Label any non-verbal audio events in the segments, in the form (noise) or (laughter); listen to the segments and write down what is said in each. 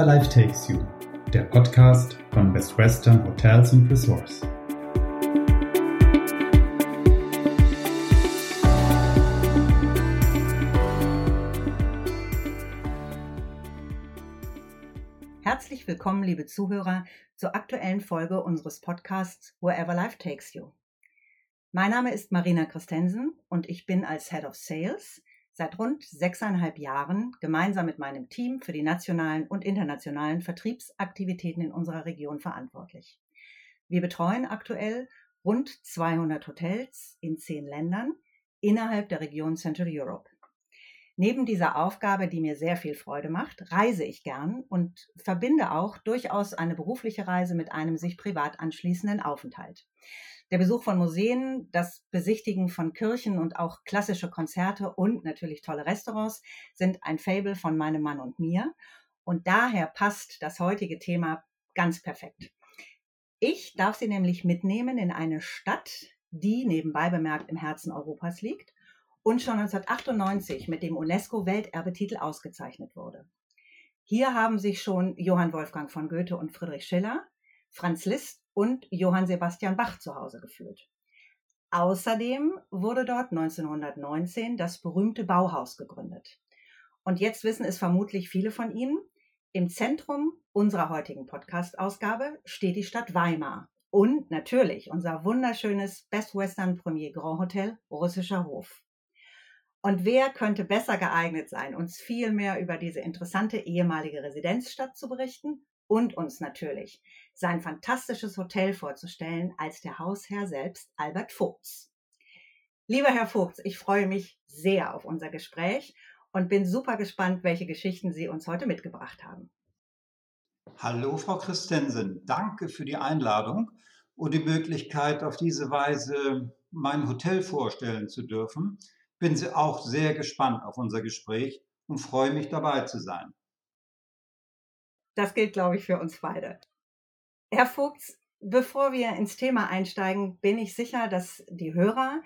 Wherever Life Takes You, der Podcast von Best Western Hotels and Resorts. Herzlich willkommen, liebe Zuhörer, zur aktuellen Folge unseres Podcasts Wherever Life Takes You. Mein Name ist Marina Christensen und ich bin als Head of Sales seit rund sechseinhalb Jahren gemeinsam mit meinem Team für die nationalen und internationalen Vertriebsaktivitäten in unserer Region verantwortlich. Wir betreuen aktuell rund 200 Hotels in zehn Ländern innerhalb der Region Central Europe. Neben dieser Aufgabe, die mir sehr viel Freude macht, reise ich gern und verbinde auch durchaus eine berufliche Reise mit einem sich privat anschließenden Aufenthalt. Der Besuch von Museen, das Besichtigen von Kirchen und auch klassische Konzerte und natürlich tolle Restaurants sind ein Fable von meinem Mann und mir. Und daher passt das heutige Thema ganz perfekt. Ich darf Sie nämlich mitnehmen in eine Stadt, die nebenbei bemerkt im Herzen Europas liegt und schon 1998 mit dem UNESCO-Welterbetitel ausgezeichnet wurde. Hier haben sich schon Johann Wolfgang von Goethe und Friedrich Schiller, Franz Liszt und Johann Sebastian Bach zu Hause geführt. Außerdem wurde dort 1919 das berühmte Bauhaus gegründet. Und jetzt wissen es vermutlich viele von Ihnen, im Zentrum unserer heutigen Podcast-Ausgabe steht die Stadt Weimar und natürlich unser wunderschönes Best Western Premier Grand Hotel Russischer Hof. Und wer könnte besser geeignet sein, uns viel mehr über diese interessante ehemalige Residenzstadt zu berichten und uns natürlich sein fantastisches Hotel vorzustellen als der Hausherr selbst, Albert Vogts. Lieber Herr Vogts, ich freue mich sehr auf unser Gespräch und bin super gespannt, welche Geschichten Sie uns heute mitgebracht haben. Hallo, Frau Christensen. Danke für die Einladung und die Möglichkeit, auf diese Weise mein Hotel vorstellen zu dürfen. Bin auch sehr gespannt auf unser Gespräch und freue mich dabei zu sein. Das gilt, glaube ich, für uns beide. Herr Vogts, bevor wir ins Thema einsteigen, bin ich sicher, dass die Hörer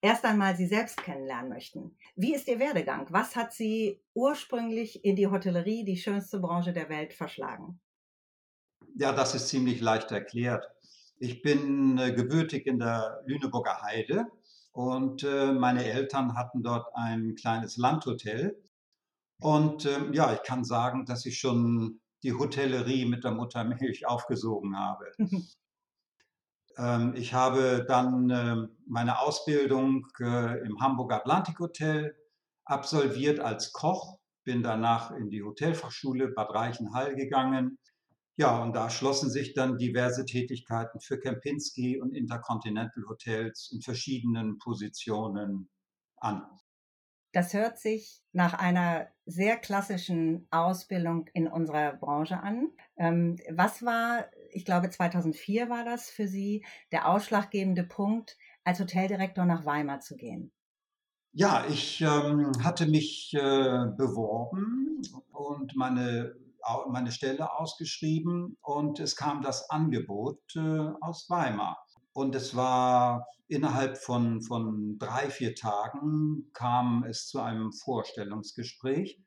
erst einmal Sie selbst kennenlernen möchten. Wie ist Ihr Werdegang? Was hat Sie ursprünglich in die Hotellerie, die schönste Branche der Welt, verschlagen? Ja, das ist ziemlich leicht erklärt. Ich bin äh, gebürtig in der Lüneburger Heide und äh, meine Eltern hatten dort ein kleines Landhotel. Und ähm, ja, ich kann sagen, dass ich schon die Hotellerie mit der Muttermilch (laughs) aufgesogen habe. (laughs) ähm, ich habe dann äh, meine Ausbildung äh, im Hamburger Atlantik Hotel absolviert als Koch, bin danach in die Hotelfachschule Bad Reichenhall gegangen. Ja, und da schlossen sich dann diverse Tätigkeiten für Kempinski und Intercontinental Hotels in verschiedenen Positionen an. Das hört sich nach einer sehr klassischen Ausbildung in unserer Branche an. Ähm, was war, ich glaube 2004 war das für Sie, der ausschlaggebende Punkt, als Hoteldirektor nach Weimar zu gehen? Ja, ich ähm, hatte mich äh, beworben und meine, meine Stelle ausgeschrieben und es kam das Angebot äh, aus Weimar. Und es war innerhalb von, von drei, vier Tagen kam es zu einem Vorstellungsgespräch.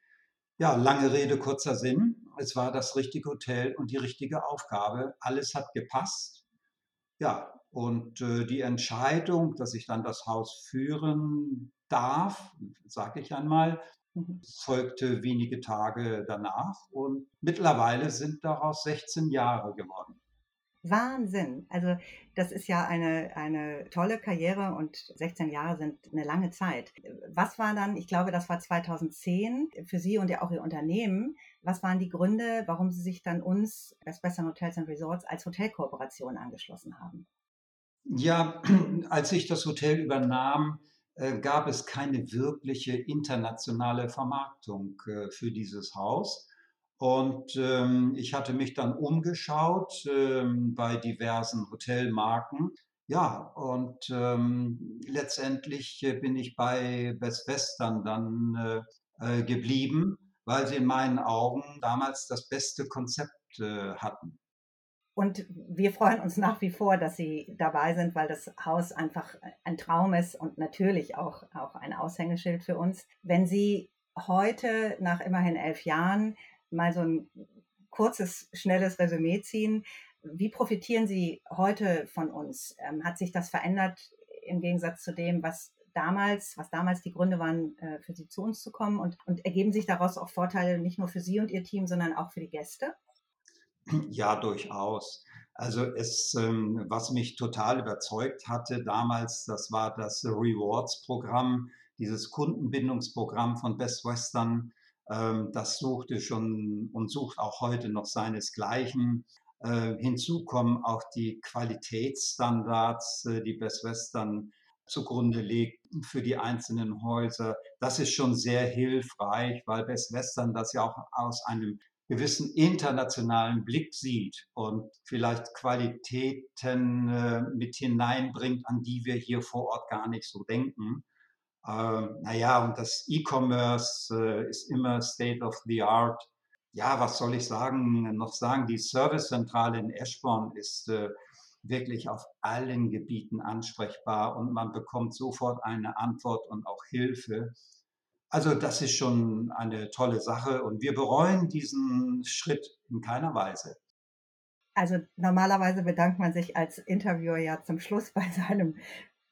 Ja, lange Rede, kurzer Sinn. Es war das richtige Hotel und die richtige Aufgabe. Alles hat gepasst. Ja, und äh, die Entscheidung, dass ich dann das Haus führen darf, sage ich einmal. Folgte wenige Tage danach. Und mittlerweile sind daraus 16 Jahre geworden. Wahnsinn. Also das ist ja eine, eine tolle Karriere und 16 Jahre sind eine lange Zeit. Was war dann, ich glaube, das war 2010 für Sie und ja auch Ihr Unternehmen, was waren die Gründe, warum Sie sich dann uns, Best Western Hotels and Resorts, als Hotelkooperation angeschlossen haben? Ja, (clears throat) als ich das Hotel übernahm, gab es keine wirkliche internationale Vermarktung äh, für dieses Haus. Und ähm, ich hatte mich dann umgeschaut ähm, bei diversen Hotelmarken. Ja, und ähm, letztendlich äh, bin ich bei Best Western dann äh, äh, geblieben, weil sie in meinen Augen damals das beste Konzept äh, hatten. Und wir freuen uns nach wie vor, dass Sie dabei sind, weil das Haus einfach ein Traum ist und natürlich auch, auch ein Aushängeschild für uns. Wenn Sie heute nach immerhin elf Jahren mal so einen kurzes, schnelles Resümee ziehen. Wie profitieren Sie heute von uns? Ähm, hat sich das verändert im Gegensatz zu dem, was damals, was damals die Gründe waren, äh, für Sie zu uns zu kommen? Und, und ergeben sich daraus auch Vorteile nicht nur für Sie und Ihr Team, sondern auch für die Gäste? Ja, durchaus. Also es, ähm, was mich total überzeugt hatte damals, das war das Rewards-Programm, dieses Kundenbindungsprogramm von Best Western. Ähm, das suchte schon und sucht auch heute noch seinesgleichen. Äh, hinzu kommen auch die Qualitätsstandards, äh, die Best Western zugrunde legt für die einzelnen Häuser. Das ist schon sehr hilfreich, weil Best Western das ja auch aus einem gewissen internationalen Blick sieht und vielleicht Qualitäten äh, mit hineinbringt, an die wir hier vor Ort gar nicht so denken. Äh, naja, und das E-Commerce äh, ist immer State of the Art. Ja, was soll ich sagen, noch sagen? Die Servicezentrale in Eschborn ist äh, wirklich auf allen Gebieten ansprechbar und man bekommt sofort eine Antwort und auch Hilfe. Also das ist schon eine tolle Sache und wir bereuen diesen Schritt in keiner Weise. Also normalerweise bedankt man sich als Interviewer ja zum Schluss bei seinem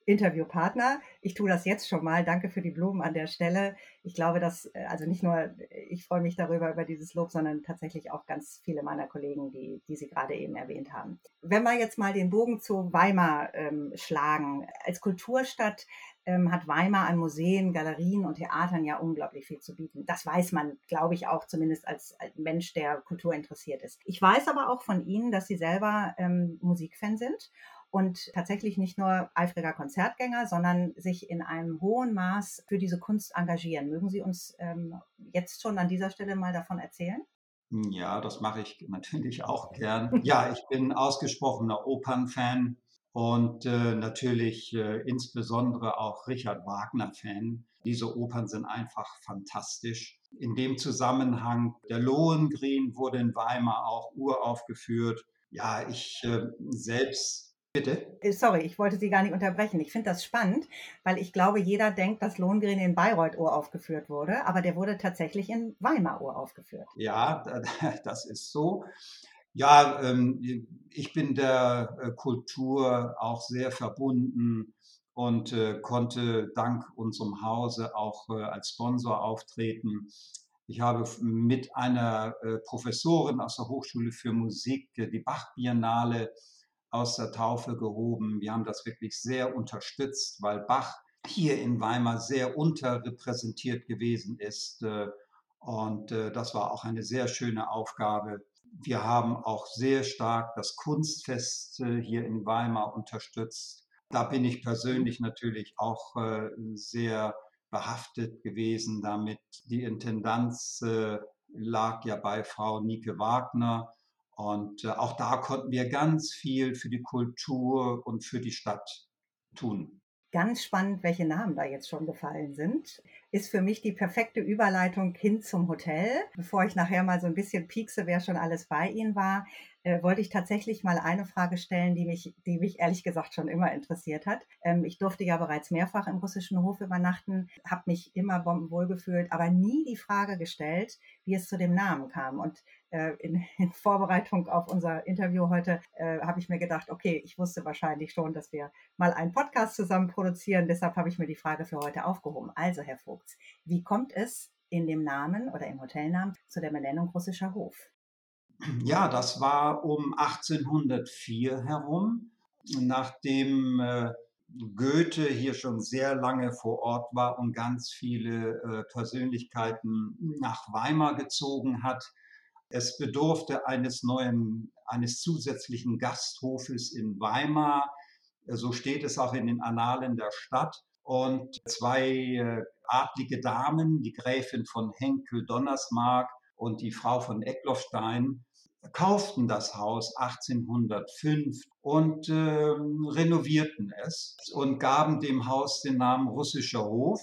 Interviewpartner. Ich tue das jetzt schon mal. Danke für die Blumen an der Stelle. Ich glaube, dass, äh, also nicht nur ich freue mich darüber, über dieses Lob, sondern tatsächlich auch ganz viele meiner Kollegen, die, die Sie gerade eben erwähnt haben. Wenn wir jetzt mal den Bogen zu Weimar ähm, schlagen. Als Kulturstadt ähm, hat Weimar an Museen, Galerien und Theatern ja unglaublich viel zu bieten. Das weiß man, glaube ich, auch zumindest als, als, Mensch, der Kultur interessiert ist. Ich weiß aber auch von Ihnen, dass Sie selber ähm, Musikfan sind und tatsächlich nicht nur eifriger Konzertgänger, sondern sich in einem hohen Maß für diese Kunst engagieren. Mögen Sie uns ähm, jetzt schon an dieser Stelle mal davon erzählen? Ja, das mache ich (laughs) natürlich auch gern. Ja, ich bin ausgesprochener Opernfan und äh, natürlich äh, insbesondere auch Richard Wagner-Fan. Diese Opern sind einfach fantastisch. In dem Zusammenhang, der Lohengrin wurde in Weimar auch uraufgeführt. Ja, ich äh, selbst Bitte? Äh, sorry, ich wollte Sie gar nicht unterbrechen. Ich finde das spannend, weil ich glaube, jeder denkt, dass Lohengrin in Bayreuth uraufgeführt wurde, aber der wurde tatsächlich in Weimar uraufgeführt. Ja, das ist so. Ja, ähm, ich bin der äh, Kultur auch sehr verbunden und äh, konnte dank unserem Hause auch als Sponsor auftreten. Ich habe mit einer Professorin aus der Hochschule für Musik die Bach-Biennale aus der Taufe gehoben. Wir haben das wirklich sehr unterstützt, weil Bach hier in Weimar sehr unterrepräsentiert gewesen ist. Äh, und äh, das war auch eine sehr schöne Aufgabe. Wir haben auch sehr stark das Kunstfest äh, hier in Weimar unterstützt. Da bin ich persönlich natürlich auch sehr behaftet gewesen damit. Die Intendanz lag ja bei Frau Nike Wagner und äh, auch da konnten wir ganz viel für die Kultur und für die Stadt tun. Ganz spannend, welche Namen da jetzt schon gefallen sind. Ist für mich die perfekte Überleitung hin zum Hotel. Bevor ich nachher mal so ein bisschen piekse, wer schon alles bei Ihnen war, äh, wollte ich tatsächlich mal eine Frage stellen, die mich, die mich ehrlich gesagt schon immer interessiert hat. Ähm, ich durfte ja bereits mehrfach im russischen Hof übernachten, habe mich immer bombenwohl gefühlt, aber nie die Frage gestellt, wie es zu dem Namen kam. Und äh, in, (laughs) in, Vorbereitung auf unser Interview heute äh, habe ich mir gedacht, okay, ich wusste wahrscheinlich schon, dass wir mal einen Podcast zusammen produzieren. Deshalb habe ich mir die Frage für heute aufgehoben. Also, Herr Vogts, wie kommt es in dem Namen oder im Hotelnamen zu der Benennung russischer Hof? Ja, das war um 1804 herum, nachdem äh, Goethe hier schon sehr lange vor Ort war und ganz viele äh, Persönlichkeiten nach Weimar gezogen hat. Es bedurfte eines neuen, eines zusätzlichen Gasthofes in Weimar. So steht es auch in den Annalen der Stadt. Und zwei äh, adlige Damen, die Gräfin von Henkel-Donnersmarck und die Frau von Eckloffstein, kauften das Haus 1805 und äh, renovierten es und gaben dem Haus den Namen Russischer Hof.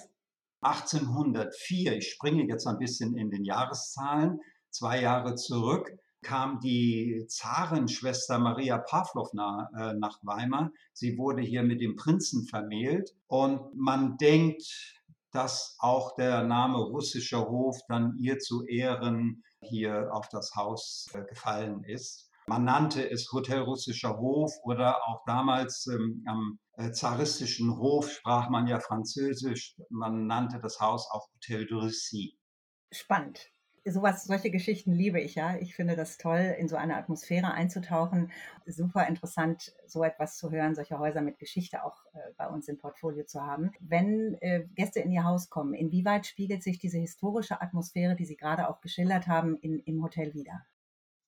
1804, ich springe jetzt ein bisschen in den Jahreszahlen, zwei Jahre zurück, kam die Zarenschwester Maria Pawlowna äh, nach Weimar. Sie wurde hier mit dem Prinzen vermählt und man denkt, dass auch der Name russischer Hof dann ihr zu Ehren hier auf das Haus äh, gefallen ist. Man nannte es Hotel Russischer Hof oder auch damals ähm, am äh, zaristischen Hof sprach man ja Französisch. Man nannte das Haus auch Hotel de Russie. Spannend. Sowas, solche Geschichten liebe ich ja. Ich finde das toll, in so eine Atmosphäre einzutauchen. Super interessant, so etwas zu hören, solche Häuser mit Geschichte auch äh, bei uns im Portfolio zu haben. Wenn äh, Gäste in Ihr Haus kommen, inwieweit spiegelt sich diese historische Atmosphäre, die Sie gerade auch geschildert haben, in, im Hotel wieder?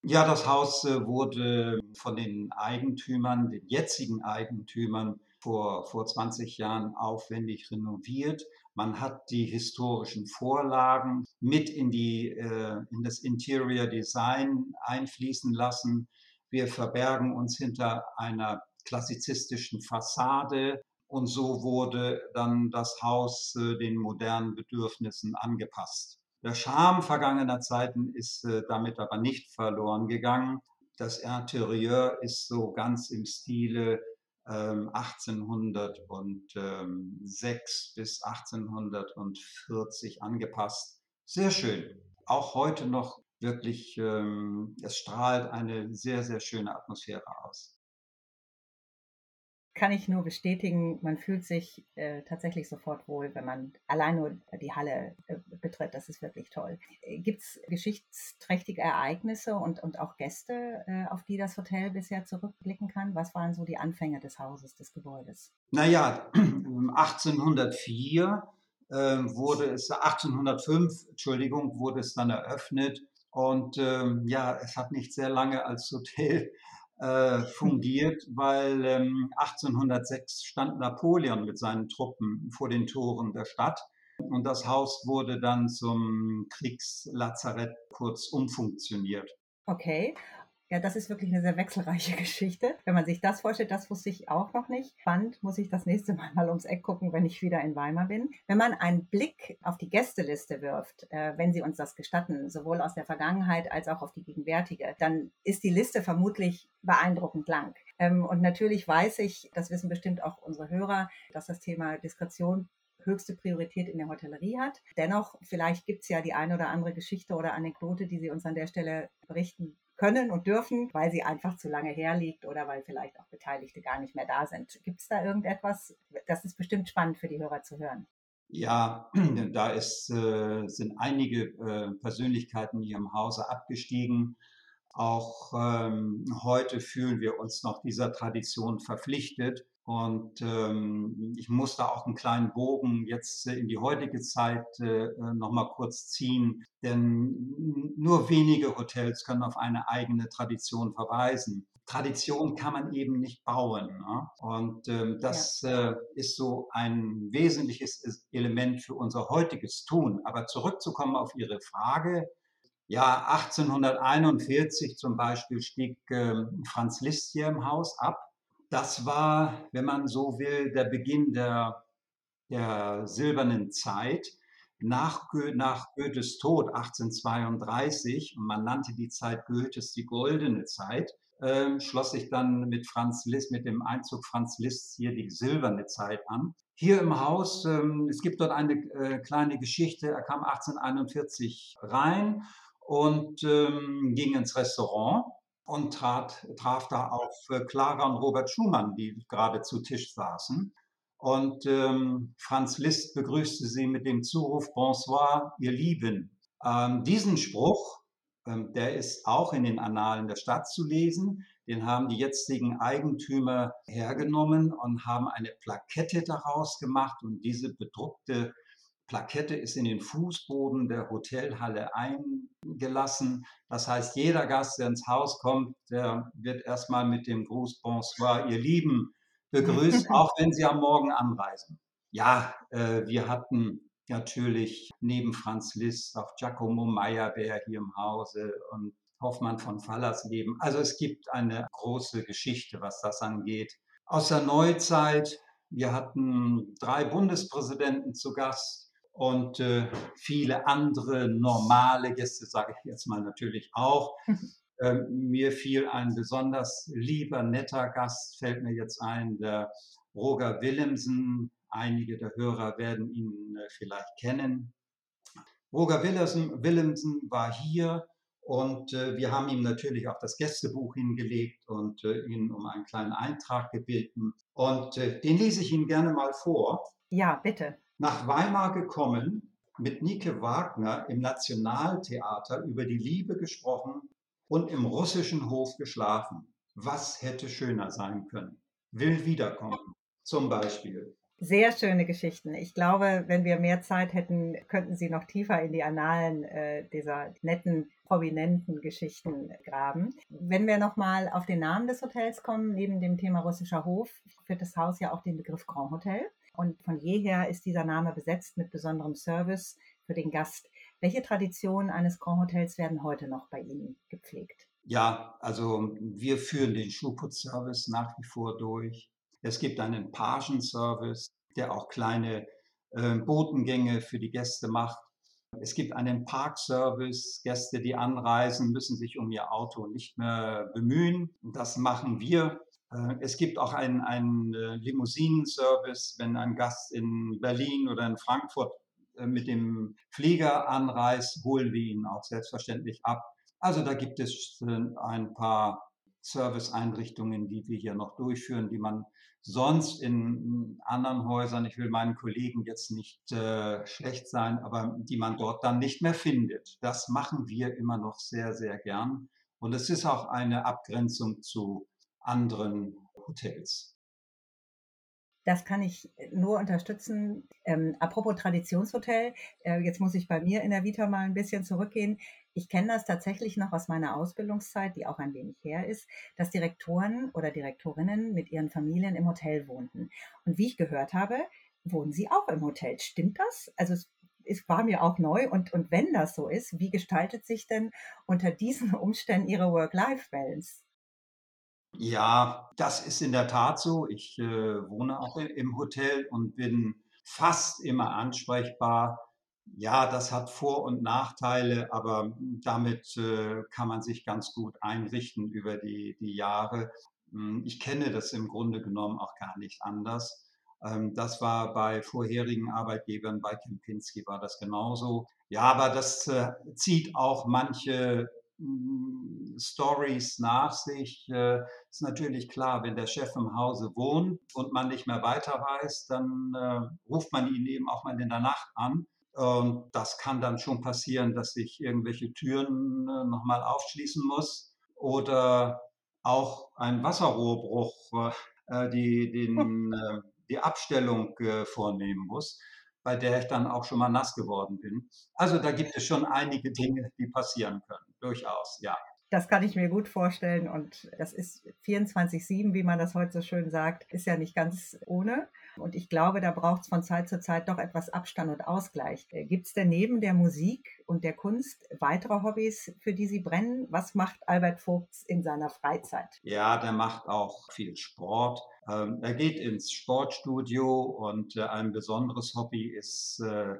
Ja, das Haus äh, wurde von den Eigentümern, den jetzigen Eigentümern, vor, vor 20 Jahren aufwendig renoviert. Man hat die historischen Vorlagen mit in, die, äh, in das Interior Design einfließen lassen. Wir verbergen uns hinter einer klassizistischen Fassade und so wurde dann das Haus äh, den modernen Bedürfnissen angepasst. Der Charme vergangener Zeiten ist äh, damit aber nicht verloren gegangen. Das Interieur ist so ganz im Stile 1806 ähm, bis 1840 angepasst. Sehr schön. Auch heute noch wirklich, ähm, es strahlt eine sehr, sehr schöne Atmosphäre aus kann ich nur bestätigen, man fühlt sich äh, tatsächlich sofort wohl, wenn man allein nur die Halle äh, betritt. Das ist wirklich toll. Gibt es geschichtsträchtige Ereignisse und, und auch Gäste, äh, auf die das Hotel bisher zurückblicken kann? Was waren so die Anfänge des Hauses, des Gebäudes? Naja, 1804 ähm, wurde es, 1805, Entschuldigung, wurde es dann eröffnet. Und ähm, ja, es hat nicht sehr lange als Hotel äh, fungiert, weil ähm, 1806 stand Napoleon mit seinen Truppen vor den Toren der Stadt und das Haus wurde dann zum Kriegslazarett kurz umfunktioniert. Okay. Ja, das ist wirklich eine sehr wechselreiche (laughs) Geschichte. Wenn man sich das vorstellt, das wusste ich auch noch nicht. Spannend, muss ich das nächste (laughs) Mal mal ums Eck gucken, wenn ich wieder in Weimar bin. Wenn man einen Blick auf die Gästeliste wirft, äh, wenn Sie uns das gestatten, sowohl aus der Vergangenheit als auch auf die gegenwärtige, dann ist die Liste vermutlich beeindruckend lang. Ähm, und natürlich weiß ich, das wissen bestimmt auch unsere Hörer, dass das Thema Diskretion höchste Priorität in der Hotellerie hat. Dennoch, vielleicht gibt es ja die eine oder andere Geschichte oder Anekdote, die Sie uns an der Stelle berichten können und dürfen, weil sie einfach zu lange herliegt oder weil vielleicht auch Beteiligte gar nicht mehr da sind. Gibt es da irgendetwas? Das ist bestimmt spannend für die Hörer zu hören. Ja, (clears throat) da ist, äh, sind einige äh, Persönlichkeiten hier im Hause abgestiegen. Auch ähm, heute fühlen wir uns noch dieser Tradition verpflichtet. Und ähm, ich muss da auch einen kleinen Bogen jetzt in die heutige Zeit äh, nochmal kurz ziehen, denn nur wenige Hotels können auf eine eigene Tradition verweisen. Tradition kann man eben nicht bauen. Ne? Und ähm, das ja. äh, ist so ein wesentliches Element für unser heutiges Tun. Aber zurückzukommen auf Ihre Frage, ja, 1841 zum Beispiel stieg äh, Franz Liszt hier im Haus ab das war, wenn man so will, der Beginn der, der silbernen Zeit. Nach, nach Goethes Tod 1832, und man nannte die Zeit Goethes die goldene Zeit, äh, schloss sich dann mit Franz Liszt, mit dem Einzug Franz Liszt hier die silberne Zeit an. Hier im Haus, ähm, es gibt dort eine äh, kleine Geschichte, er kam 1841 rein und ähm, ging ins Restaurant und trat, traf da auf äh, Clara und Robert Schumann, die gerade zu Tisch saßen. Und ähm, Franz Liszt begrüßte sie mit dem Zuruf Bonsoir, ihr Lieben. Ähm, diesen Spruch, ähm, der ist auch in den Annalen der Stadt zu lesen. Den haben die jetzigen Eigentümer hergenommen und haben eine Plakette daraus gemacht und diese bedruckte Plakette ist in den Fußboden der Hotelhalle eingelassen. Das heißt, jeder Gast, der ins Haus kommt, der wird erstmal mit dem Gruß Bonsoir, ihr Lieben, begrüßt, (laughs) auch wenn sie am Morgen anreisen. Ja, äh, wir hatten natürlich neben Franz Liszt auch Giacomo Meyerbeer hier im Hause und Hoffmann von Fallersleben. Also es gibt eine große Geschichte, was das angeht. Aus der Neuzeit, wir hatten drei Bundespräsidenten zu Gast, und äh, viele andere normale Gäste, sage ich jetzt mal natürlich auch. (laughs) äh, mir fiel ein besonders lieber, netter Gast, fällt mir jetzt ein, der Roger Willemsen. Einige der Hörer werden ihn äh, vielleicht kennen. Roger Willemsen war hier Und äh, wir haben ihm natürlich auch das Gästebuch hingelegt und äh, ihn um einen kleinen Eintrag gebeten. Und äh, den lese ich Ihnen gerne mal vor. Ja, bitte. Nach Weimar gekommen, mit Nike Wagner im Nationaltheater über die Liebe gesprochen und im russischen Hof geschlafen. Was hätte schöner sein können? Will wiederkommen, zum Beispiel. Sehr schöne Geschichten. Ich glaube, wenn wir mehr Zeit hätten, könnten Sie noch tiefer in die Annalen äh, dieser netten, prominenten Geschichten graben. Wenn wir nochmal auf den Namen des Hotels kommen, neben dem Thema russischer Hof, führt das Haus ja auch den Begriff Grand Hotel. Und von jeher ist dieser Name besetzt mit besonderem Service für den Gast. Welche Traditionen eines Grand Hotels werden heute noch bei Ihnen gepflegt? Ja, also wir führen den Schuhputzservice nach wie vor durch. Es gibt einen Pagenservice, der auch kleine äh, Botengänge für die Gäste macht. Es gibt einen Parkservice. Gäste, die anreisen, müssen sich um ihr Auto nicht mehr bemühen. Das machen wir. Äh, es gibt auch einen, einen äh, Limousinenservice, wenn ein Gast in Berlin oder in Frankfurt äh, mit dem Flieger anreist, holen wir ihn auch selbstverständlich ab. Also da gibt es ein paar Serviceeinrichtungen, die wir hier noch durchführen, die man sonst in anderen Häusern, ich will meinen Kollegen jetzt nicht äh, schlecht sein, aber die man dort dann nicht mehr findet. Das machen wir immer noch sehr, sehr gern. Und es ist auch eine Abgrenzung zu anderen Hotels. Das kann ich nur unterstützen. Ähm, apropos Traditionshotel, äh, jetzt muss ich bei mir in der Vita mal ein bisschen zurückgehen. Ich kenne das tatsächlich noch aus meiner Ausbildungszeit, die auch ein wenig her ist, dass Direktoren oder Direktorinnen mit ihren Familien im Hotel wohnten. Und wie ich gehört habe, wohnen sie auch im Hotel. Stimmt das? Also es, es war mir auch neu. Und, und wenn das so ist, wie gestaltet sich denn unter diesen (laughs) Umständen Ihre Work-Life-Balance? Ja, das ist in der Tat so. Ich äh, wohne auch im Hotel und bin fast immer ansprechbar ja, das hat Vor- und Nachteile, aber damit äh, kann man sich ganz gut einrichten über die, die Jahre. Hm, ich kenne das im Grunde genommen auch gar nicht anders. Ähm, das war bei vorherigen Arbeitgebern, bei Kempinski war das genauso. Ja, aber das äh, zieht auch manche Stories nach sich. Äh, ist natürlich klar, wenn der Chef im Hause wohnt und man nicht mehr weiter weiß, dann äh, ruft man ihn eben auch mal in der Nacht an und das kann dann schon passieren, dass ich irgendwelche Türen äh, nochmal aufschließen muss oder auch ein Wasserrohrbruch, äh, die, den, äh, die Abstellung vornehmen muss, bei der ich dann auch schon mal nass geworden bin. Also da gibt es schon einige Dinge, die passieren können, durchaus, ja. Das kann ich mir gut vorstellen und das ist 24-7, wie man das heute so schön sagt, ist ja nicht ganz ohne. Und ich glaube, da braucht es von Zeit zu Zeit doch etwas Abstand und Ausgleich. Äh, Gibt es denn neben der Musik und der Kunst weitere Hobbys, für die Sie brennen? Was macht Albert Vogts in seiner Freizeit? Ja, der macht auch viel Sport. Ähm, er geht ins Sportstudio und äh, ein besonderes Hobby ist äh,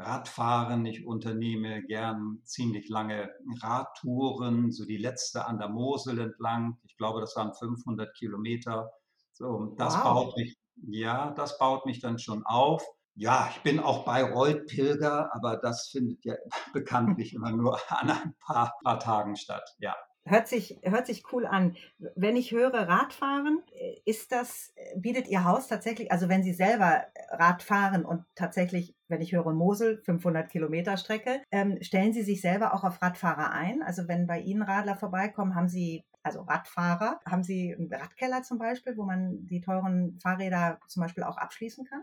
Radfahren. Ich unternehme gern ziemlich lange Radtouren, so die letzte an der Mosel entlang. Ich glaube, das waren 500 Kilometer. So, das wow. baut mich, ja, das baut mich dann schon auf. Ja, ich bin auch Bayreuth-Pilger, aber das findet ja (laughs) bekanntlich (laughs) immer nur an ein paar, paar Tagen statt. Ja. Hört sich, hört sich cool an. Wenn ich höre Radfahren, ist das, bietet Ihr Haus tatsächlich, also wenn Sie selber Rad fahren und tatsächlich, wenn ich höre Mosel, 500 Kilometer Strecke, ähm, stellen Sie sich selber auch auf Radfahrer ein? Also wenn bei Ihnen Radler vorbeikommen, haben Sie, also Radfahrer, haben Sie einen Radkeller zum Beispiel, wo man die teuren Fahrräder zum Beispiel auch abschließen kann?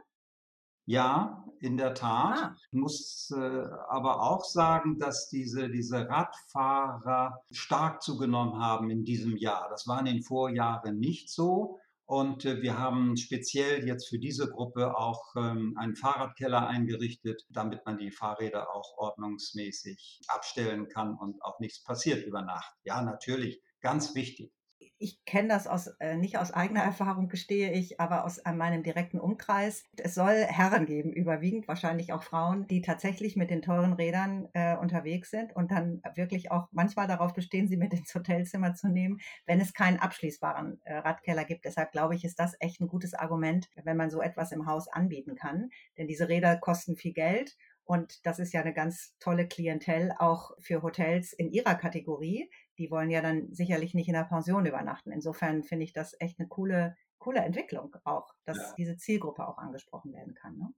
Ja, in der Tat. Ah. Ich muss äh, aber auch sagen, dass diese, diese Radfahrer stark zugenommen haben in diesem Jahr. Das war in den Vorjahren nicht so. Und äh, wir haben speziell jetzt für diese Gruppe auch ähm, einen Fahrradkeller eingerichtet, damit man die Fahrräder auch ordnungsmäßig abstellen kann und auch nichts passiert über Nacht. Ja, natürlich, ganz wichtig ich kenne das aus, äh, nicht aus eigener Erfahrung, gestehe ich, aber aus äh, meinem direkten Umkreis. Es soll Herren geben, überwiegend wahrscheinlich auch Frauen, die tatsächlich mit den teuren Rädern äh, unterwegs sind und dann wirklich auch manchmal darauf bestehen, sie mit ins Hotelzimmer zu nehmen, wenn es keinen abschließbaren äh, Radkeller gibt. Deshalb glaube ich, ist das echt ein gutes Argument, wenn man so etwas im Haus anbieten kann. Denn diese Räder kosten viel Geld Und das ist ja eine ganz tolle Klientel auch für Hotels in ihrer Kategorie. Die wollen ja dann sicherlich nicht in der Pension übernachten. Insofern finde ich das echt eine coole, coole Entwicklung auch, dass ja. diese Zielgruppe auch angesprochen werden kann. Ne?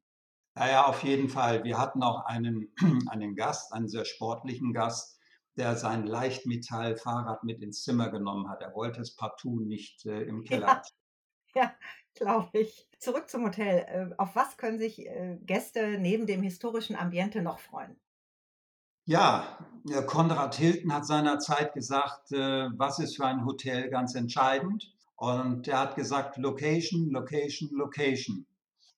Ja, ja, auf jeden Fall. Wir hatten auch einen, (clears throat) einen Gast, einen sehr sportlichen Gast, der sein Leichtmetallfahrrad mit ins Zimmer genommen hat. Er wollte es partout nicht äh, im Keller. (laughs) Ja, ja glaube ich. Zurück zum Hotel. Äh, auf was können sich äh, Gäste neben dem historischen Ambiente noch freuen? Ja, Konrad Hilton hat seinerzeit gesagt, äh, was ist für ein Hotel ganz entscheidend? Und er hat gesagt, Location, Location, Location.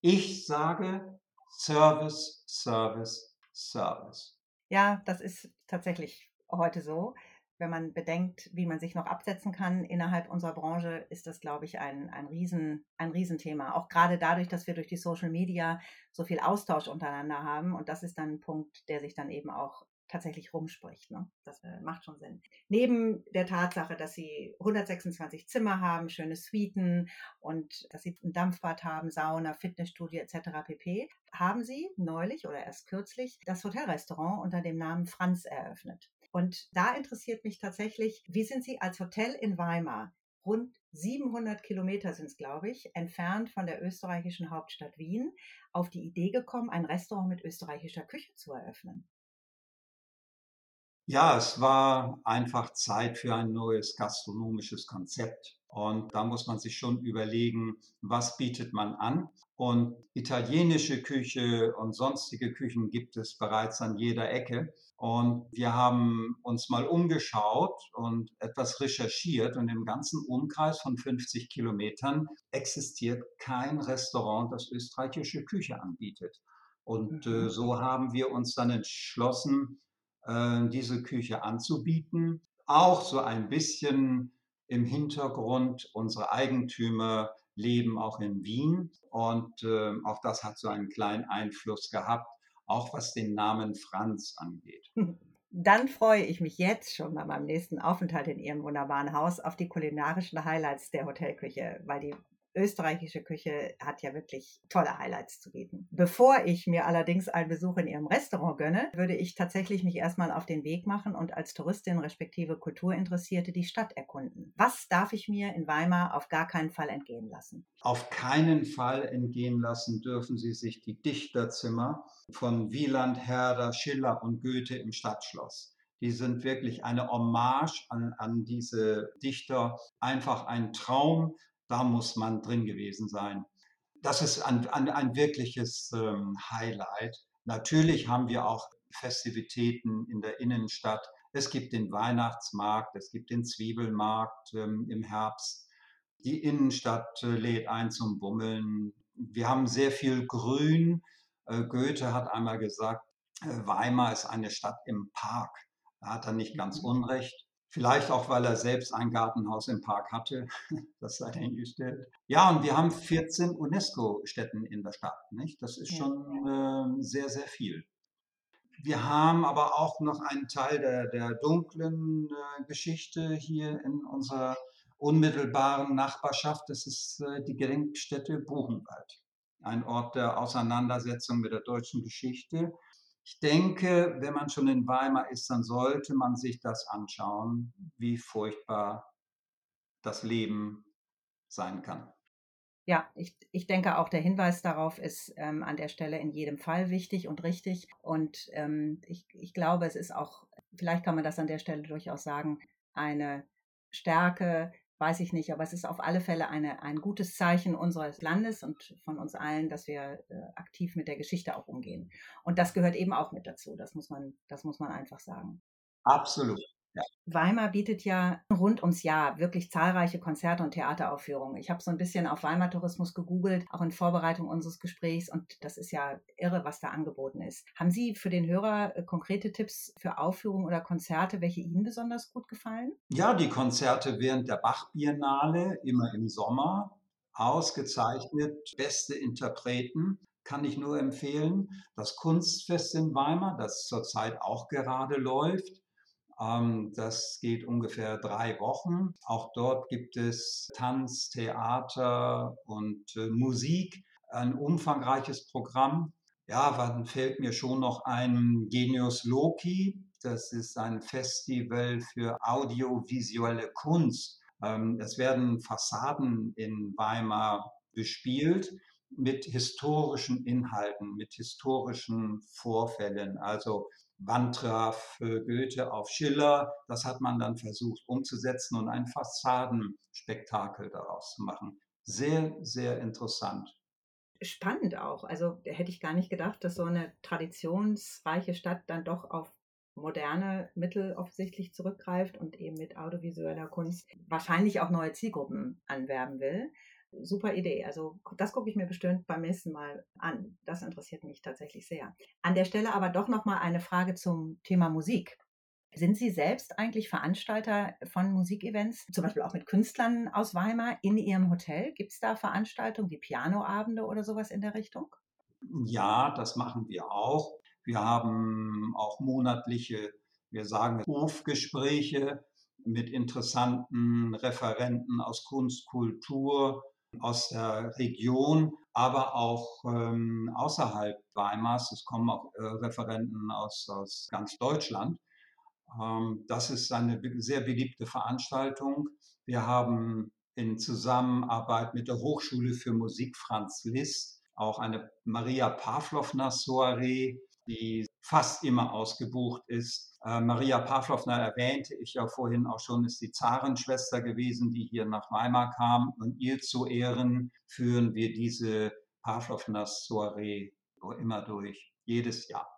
Ich sage Service, Service, Service. Ja, das ist tatsächlich heute so. Wenn man bedenkt, wie man sich noch absetzen kann innerhalb unserer Branche, ist das, glaube ich, ein, ein, Riesen, ein Riesenthema. Auch gerade dadurch, dass wir durch die Social Media so viel Austausch untereinander haben. Und das ist dann ein Punkt, der sich dann eben auch tatsächlich rumspricht. Ne? Das äh, macht schon Sinn. Neben der Tatsache, dass sie 126 Zimmer haben, schöne Suiten und dass sie ein Dampfbad haben, Sauna, Fitnessstudio etc. pp., haben sie neulich oder erst kürzlich das Hotelrestaurant unter dem Namen Franz eröffnet. Und da interessiert mich tatsächlich, wie sind Sie als Hotel in Weimar rund 700 Kilometer sind es, glaube ich, entfernt von der österreichischen Hauptstadt Wien, auf die Idee gekommen, ein Restaurant mit österreichischer Küche zu eröffnen? Ja, es war einfach Zeit für ein neues gastronomisches Konzept. Und da muss man sich schon überlegen, was bietet man an. Und italienische Küche und sonstige Küchen gibt es bereits an jeder Ecke. Und wir haben uns mal umgeschaut und etwas recherchiert. Und im ganzen Umkreis von 50 Kilometern existiert kein Restaurant, das österreichische Küche anbietet. Und äh, mhm. so haben wir uns dann entschlossen, äh, diese Küche anzubieten. Auch so ein bisschen im Hintergrund, unsere Eigentümer leben auch in Wien und äh, auch das hat so einen kleinen Einfluss gehabt, auch was den Namen Franz angeht. Dann freue ich mich jetzt schon bei meinem nächsten Aufenthalt in Ihrem wunderbaren Haus auf die kulinarischen Highlights der Hotelküche, weil die österreichische Küche hat ja wirklich tolle Highlights zu bieten. Bevor ich mir allerdings einen Besuch in Ihrem Restaurant gönne, würde ich tatsächlich mich erstmal auf den Weg machen und als Touristin respektive Kulturinteressierte die Stadt erkunden. Was darf ich mir in Weimar auf gar keinen Fall entgehen lassen? Auf keinen Fall entgehen lassen dürfen Sie sich die Dichterzimmer von Wieland, Herder, Schiller und Goethe im Stadtschloss. Die sind wirklich eine Hommage an, an diese Dichter, einfach ein Traum, da muss man drin gewesen sein. Das ist ein, ein, ein wirkliches ähm, Highlight. Natürlich haben wir auch Festivitäten in der Innenstadt. Es gibt den Weihnachtsmarkt, es gibt den Zwiebelmarkt ähm, im Herbst. Die Innenstadt äh, lädt ein zum Bummeln. Wir haben sehr viel Grün. Äh, Goethe hat einmal gesagt, äh, Weimar ist eine Stadt im Park. Da hat er nicht ganz mhm. unrecht. Vielleicht auch, weil er selbst ein Gartenhaus im Park hatte. (laughs) Das sei dahingestellt. Ja, und wir haben 14 UNESCO-Städten in der Stadt. Nicht? Das ist schon äh, sehr, sehr viel. Wir haben aber auch noch einen Teil der, der dunklen äh, Geschichte hier in unserer unmittelbaren Nachbarschaft. Das ist äh, die Gedenkstätte Buchenwald. Ein Ort der Auseinandersetzung mit der deutschen Geschichte ich denke, wenn man schon in Weimar ist, dann sollte man sich das anschauen, wie furchtbar das Leben sein kann. Ja, ich, ich denke auch der Hinweis darauf ist ähm, an der Stelle in jedem Fall wichtig und richtig. Und ähm, ich, ich glaube, es ist auch, vielleicht kann man das an der Stelle durchaus sagen, eine Stärke weiß ich nicht, aber es ist auf alle Fälle eine, ein gutes Zeichen unseres Landes und von uns allen, dass wir äh, aktiv mit der Geschichte auch umgehen. Und das gehört eben auch mit dazu. Das muss man, das muss man einfach sagen. Absolut. Ja. Weimar bietet ja rund ums Jahr wirklich zahlreiche Konzerte und Theateraufführungen. Ich habe so ein bisschen auf Weimar Tourismus gegoogelt, auch in Vorbereitung unseres Gesprächs und das ist ja irre, was da angeboten ist. Haben Sie für den Hörer äh, konkrete Tipps für Aufführungen oder Konzerte, welche Ihnen besonders gut gefallen? Ja, die Konzerte während der Bach-Biennale, immer im Sommer, ausgezeichnet, beste Interpreten kann ich nur empfehlen. Das Kunstfest in Weimar, das zurzeit auch gerade läuft, das geht ungefähr drei Wochen. Auch dort gibt es Tanz, Theater und äh, Musik, ein umfangreiches Programm. Ja, dann fällt mir schon noch ein Genius Loki. Das ist ein Festival für audiovisuelle Kunst. Ähm, es werden Fassaden in Weimar bespielt mit historischen Inhalten, mit historischen Vorfällen. Also wann traf Goethe auf Schiller? Das hat man dann versucht umzusetzen und ein Fassadenspektakel daraus zu machen. Sehr, sehr interessant spannend auch. Also hätte ich gar nicht gedacht, dass so eine traditionsreiche Stadt dann doch auf moderne Mittel offensichtlich zurückgreift und eben mit audiovisueller Kunst wahrscheinlich auch neue Zielgruppen anwerben will. Super Idee. Also das gucke ich mir bestimmt beim nächsten Mal an. Das interessiert mich tatsächlich sehr. An der Stelle aber doch noch mal eine Frage zum Thema Musik. Sind Sie selbst eigentlich Veranstalter von Musikevents, zum Beispiel auch mit Künstlern aus Weimar in Ihrem Hotel? Gibt es da Veranstaltungen wie Pianoabende oder sowas in der Richtung? Ja, das machen wir auch. Wir haben auch monatliche, wir sagen Hofgespräche mit interessanten Referenten aus Kunst, Kultur, aus der Region, aber auch ähm, außerhalb Weimars. Es kommen auch äh, Referenten aus, aus ganz Deutschland. Ähm, das ist eine sehr beliebte Veranstaltung. Wir haben in Zusammenarbeit mit der Hochschule für Musik Franz Liszt auch eine Maria Pavlovna Soiree, die fast immer ausgebucht ist. Äh, Maria Pavlovna erwähnte ich ja vorhin auch schon, ist die Zarenschwester gewesen, die hier nach Weimar kam. Und ihr zu Ehren führen wir diese Pavlovna Soiree immer durch, jedes Jahr.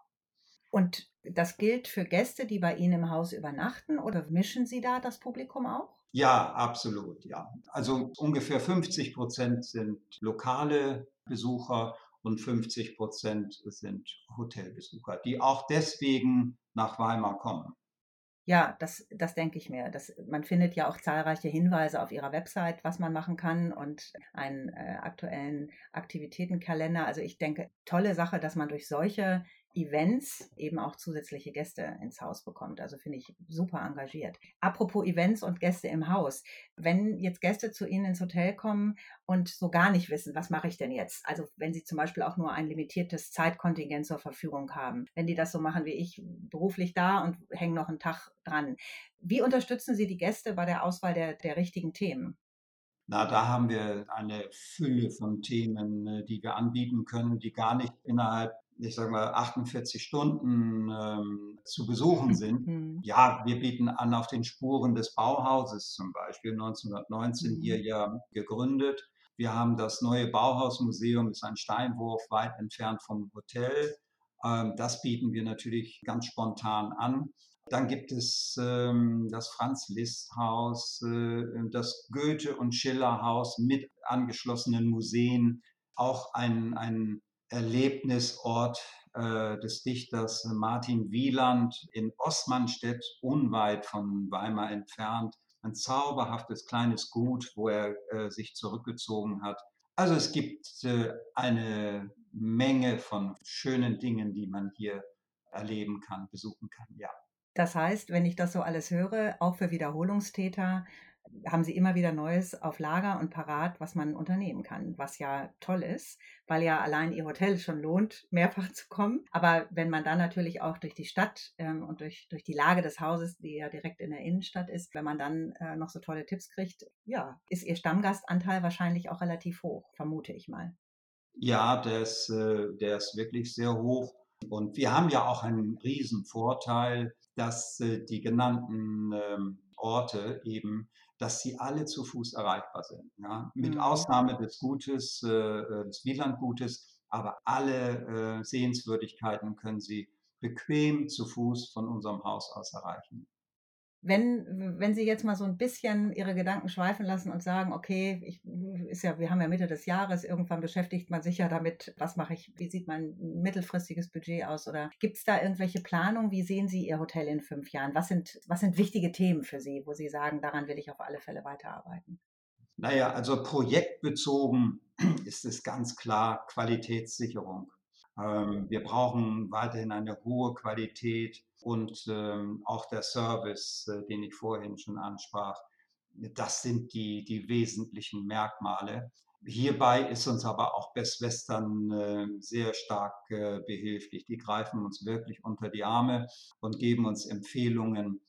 Und das gilt für Gäste, die bei Ihnen im Haus übernachten oder mischen Sie da das Publikum auch? Ja, absolut, ja. Also ungefähr 50 Prozent sind lokale Besucher und 50 Prozent sind Hotelbesucher, die auch deswegen nach Weimar kommen. Ja, das, das denke ich mir. Das, man findet ja auch zahlreiche Hinweise auf ihrer Website, was man machen kann und einen äh, aktuellen Aktivitätenkalender. Also ich denke, tolle Sache, dass man durch solche Events eben auch zusätzliche Gäste ins Haus bekommt. Also finde ich super engagiert. Apropos Events und Gäste im Haus. Wenn jetzt Gäste zu Ihnen ins Hotel kommen und so gar nicht wissen, was mache ich denn jetzt? Also wenn sie zum Beispiel auch nur ein limitiertes Zeitkontingent zur Verfügung haben. Wenn die das so machen wie ich, beruflich da und hängen noch einen Tag dran. Wie unterstützen Sie die Gäste bei der Auswahl der, der richtigen Themen? Na, da haben wir eine Fülle von Themen, äh, die wir anbieten können, die gar nicht innerhalb ich sage mal, 48 Stunden ähm, zu besuchen sind. Mhm. Ja, wir bieten an auf den Spuren des Bauhauses zum Beispiel, 1919 mhm. hier ja gegründet. Wir haben das neue Bauhausmuseum, ist ein Steinwurf weit entfernt vom Hotel. Ähm, das bieten wir natürlich ganz spontan an. Dann gibt es ähm, das Franz-Liszt-Haus, äh, das Goethe- und Schiller-Haus mit angeschlossenen Museen, auch ein, ein Erlebnisort äh, des Dichters Martin Wieland in Ostmannstedt, unweit von Weimar entfernt. Ein zauberhaftes kleines Gut, wo er äh, sich zurückgezogen hat. Also es gibt äh, eine Menge von schönen Dingen, die man hier erleben kann, besuchen kann, ja. Das heißt, wenn ich das so alles höre, auch für Wiederholungstäter, haben sie immer wieder Neues auf Lager und parat, was man unternehmen kann, was ja toll ist, weil ja allein ihr Hotel schon lohnt, mehrfach zu kommen. Aber wenn man dann natürlich auch durch die Stadt ähm, und durch, durch die Lage des Hauses, die ja direkt in der Innenstadt ist, wenn man dann äh, noch so tolle Tipps kriegt, ja, ist ihr Stammgastanteil wahrscheinlich auch relativ hoch, vermute ich mal. Ja, der ist, äh, der ist wirklich sehr hoch. Und wir haben ja auch einen riesen Vorteil, dass äh, die genannten ähm, Orte eben dass sie alle zu Fuß erreichbar sind. Ja? Mit mhm. Ausnahme des Gutes, äh, äh, des Wielandgutes, aber alle äh, Sehenswürdigkeiten können Sie bequem zu Fuß von unserem Haus aus erreichen. Wenn, wenn Sie jetzt mal so ein bisschen Ihre Gedanken schweifen lassen und sagen, okay, ich, ist ja, wir haben ja Mitte des Jahres, irgendwann beschäftigt man sich ja damit, was mache ich, wie sieht mein mittelfristiges Budget aus oder gibt es da irgendwelche Planungen? Wie sehen Sie Ihr Hotel in fünf Jahren? Was sind, was sind wichtige Themen für Sie, wo Sie sagen, daran will ich auf alle Fälle weiterarbeiten? Naja, also projektbezogen (clears throat) ist es ganz klar Qualitätssicherung. Ähm, wir brauchen weiterhin eine hohe Qualität und ähm, auch der Service, äh, den ich vorhin schon ansprach. Das sind die, die wesentlichen Merkmale. Hierbei ist uns aber auch Best Western äh, sehr stark äh, behilflich. Die greifen uns wirklich unter die Arme und geben uns Empfehlungen,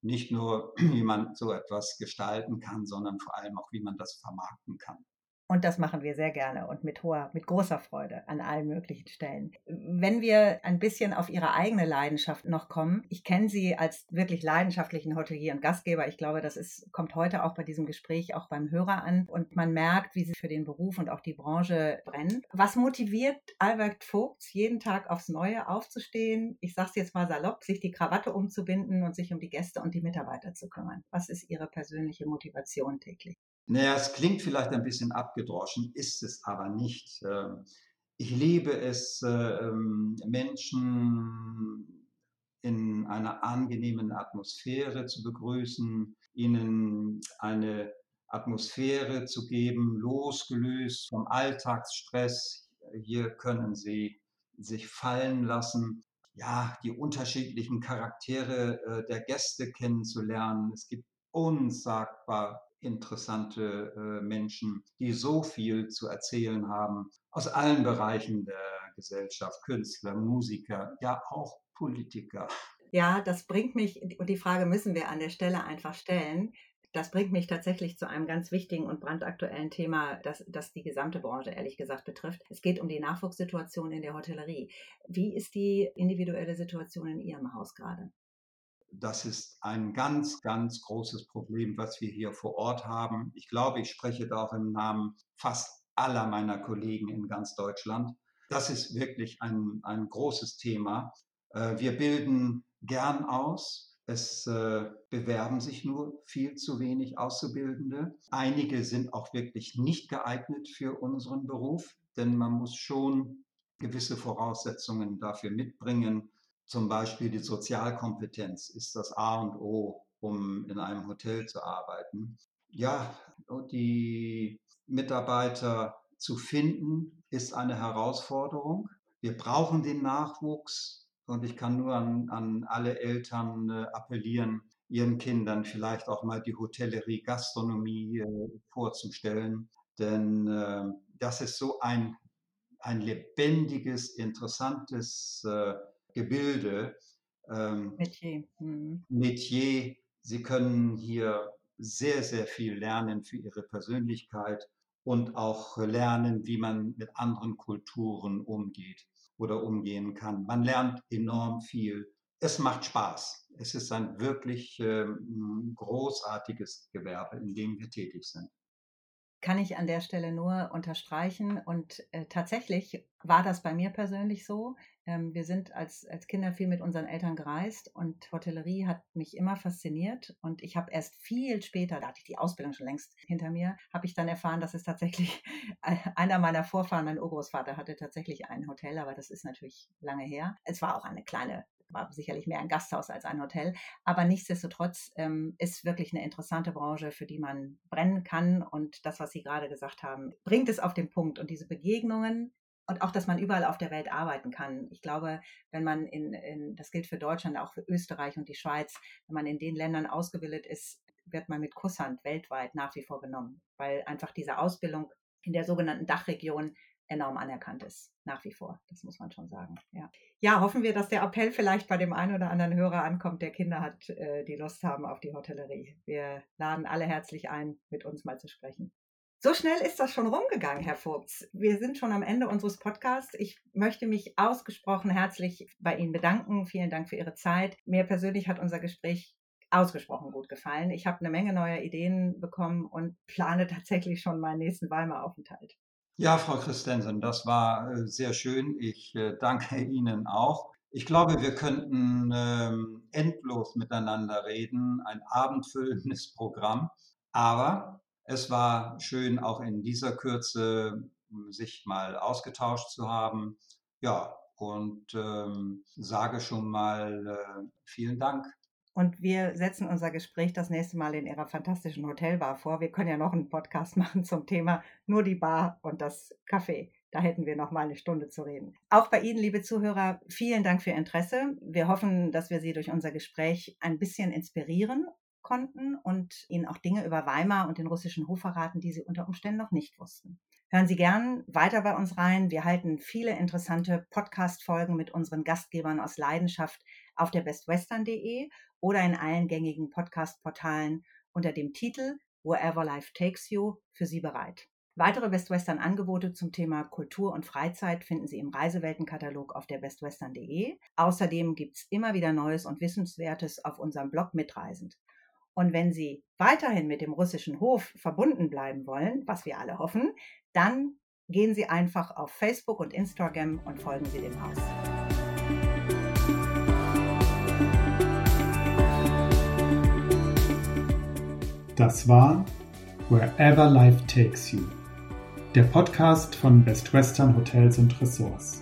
nicht nur, (clears throat) wie man so etwas gestalten kann, sondern vor allem auch, wie man das vermarkten kann. Und das machen wir sehr gerne und mit hoher, mit großer Freude an allen möglichen Stellen. Wenn wir ein bisschen auf Ihre eigene Leidenschaft noch kommen, ich kenne Sie als wirklich leidenschaftlichen Hotelier und Gastgeber. Ich glaube, das ist, kommt heute auch bei diesem Gespräch auch beim Hörer an und man merkt, wie Sie für den Beruf und auch die Branche brennen. Was motiviert Albert Vogts, jeden Tag aufs Neue aufzustehen? Ich sage es jetzt mal salopp, sich die Krawatte umzubinden und sich um die Gäste und die Mitarbeiter zu kümmern. Was ist Ihre persönliche Motivation täglich? Naja, es klingt vielleicht ein bisschen abgedroschen, ist es aber nicht. Ähm, ich liebe es, ähm, Menschen in einer angenehmen Atmosphäre zu begrüßen, ihnen eine Atmosphäre zu geben, losgelöst vom Alltagsstress. Hier können sie sich fallen lassen, ja, die unterschiedlichen Charaktere äh, der Gäste kennenzulernen. Es gibt unsagbar interessante äh, Menschen, die so viel zu erzählen haben aus allen Bereichen der Gesellschaft, Künstler, Musiker, ja auch Politiker. Ja, das bringt mich, und die Frage müssen wir an der Stelle einfach stellen. Das bringt mich tatsächlich zu einem ganz wichtigen und brandaktuellen Thema, das, das die gesamte Branche ehrlich gesagt betrifft. Es geht um die Nachwuchssituation in der Hotellerie. Wie ist die individuelle Situation in Ihrem Haus gerade? Das ist ein ganz, ganz großes Problem, was wir hier vor Ort haben. Ich glaube, ich spreche da auch im Namen fast aller meiner Kollegen in ganz Deutschland. Das ist wirklich ein, ein großes Thema. Äh, wir bilden gern aus. Es äh, bewerben sich nur viel zu wenig Auszubildende. Einige sind auch wirklich nicht geeignet für unseren Beruf, denn man muss schon gewisse Voraussetzungen dafür mitbringen. Zum Beispiel die Sozialkompetenz ist das A und O, um in einem Hotel zu arbeiten. Ja, die Mitarbeiter zu finden, ist eine Herausforderung. Wir brauchen den Nachwuchs und ich kann nur an, an alle Eltern äh, appellieren, ihren Kindern vielleicht auch mal die Hotellerie, Gastronomie äh, vorzustellen. Denn äh, das ist so ein, ein lebendiges, interessantes äh, Gebilde, ähm, Metier. Mhm. Metier. Sie können hier sehr, sehr viel lernen für ihre Persönlichkeit und auch lernen, wie man mit anderen Kulturen umgeht oder umgehen kann. Man lernt enorm viel. Es macht Spaß. Es ist ein wirklich äh, großartiges Gewerbe, in dem wir tätig sind kann ich an der Stelle nur unterstreichen. Und äh, tatsächlich war das bei mir persönlich so. Ähm, wir sind als, als Kinder viel mit unseren Eltern gereist und Hotellerie hat mich immer fasziniert. Und ich habe erst viel später, da hatte ich die Ausbildung schon längst hinter mir, habe ich dann erfahren, dass es tatsächlich (laughs) einer meiner Vorfahren, mein Urgroßvater, hatte tatsächlich ein Hotel, aber das ist natürlich lange her. Es war auch eine kleine war sicherlich mehr ein Gasthaus als ein Hotel. Aber nichtsdestotrotz ähm, ist wirklich eine interessante Branche, für die man brennen kann. Und das, was Sie gerade gesagt haben, bringt es auf den Punkt. Und diese Begegnungen und auch, dass man überall auf der Welt arbeiten kann. Ich glaube, wenn man in, in, das gilt für Deutschland, auch für Österreich und die Schweiz, wenn man in den Ländern ausgebildet ist, wird man mit Kusshand weltweit nach wie vor genommen, weil einfach diese Ausbildung in der sogenannten Dachregion enorm anerkannt ist, nach wie vor. Das muss man schon sagen. Ja. ja, hoffen wir, dass der Appell vielleicht bei dem einen oder anderen Hörer ankommt, der Kinder hat, äh, die Lust haben auf die Hotellerie. Wir laden alle herzlich ein, mit uns mal zu sprechen. So schnell ist das schon rumgegangen, Herr Vogts. Wir sind schon am Ende unseres Podcasts. Ich möchte mich ausgesprochen herzlich bei Ihnen bedanken. Vielen Dank für Ihre Zeit. Mir persönlich hat unser Gespräch ausgesprochen gut gefallen. Ich habe eine Menge neuer Ideen bekommen und plane tatsächlich schon meinen nächsten Weimar Aufenthalt. Ja, Frau Christensen, das war äh, sehr schön. Ich äh, danke (laughs) Ihnen auch. Ich glaube, wir könnten ähm, endlos miteinander reden, ein abendfüllendes (laughs) Programm. Aber es war schön, auch in dieser Kürze hm, sich mal ausgetauscht zu haben. Ja, und ähm, sage schon mal äh, vielen Dank. Und wir setzen unser Gespräch das nächste Mal in Ihrer fantastischen Hotelbar vor. Wir können ja noch einen Podcast (laughs) machen zum Thema nur die Bar und das Café. Da hätten wir noch mal eine Stunde zu reden. Auch bei Ihnen, liebe Zuhörer, vielen Dank für Ihr Interesse. Wir hoffen, dass wir Sie durch unser Gespräch ein bisschen inspirieren konnten und Ihnen auch Dinge über Weimar und den russischen Hof verraten, die Sie unter Umständen noch nicht wussten. Hören Sie gern weiter bei uns rein. Wir halten viele interessante Podcast-Folgen mit unseren Gastgebern aus Leidenschaft auf der bestwestern.de oder in allen gängigen Podcast-Portalen unter dem Titel Wherever Life Takes You für Sie bereit. Weitere Best Western Angebote zum Thema Kultur und Freizeit finden Sie im Reiseweltenkatalog auf der bestwestern.de. Außerdem gibt es immer wieder Neues und Wissenswertes auf unserem Blog Mitreisend. Und wenn Sie weiterhin mit dem russischen Hof verbunden bleiben wollen, was wir alle hoffen, dann gehen Sie einfach auf Facebook und Instagram und folgen Sie dem aus. Das war Wherever Life Takes You, der Podcast von Best Western Hotels und Ressorts.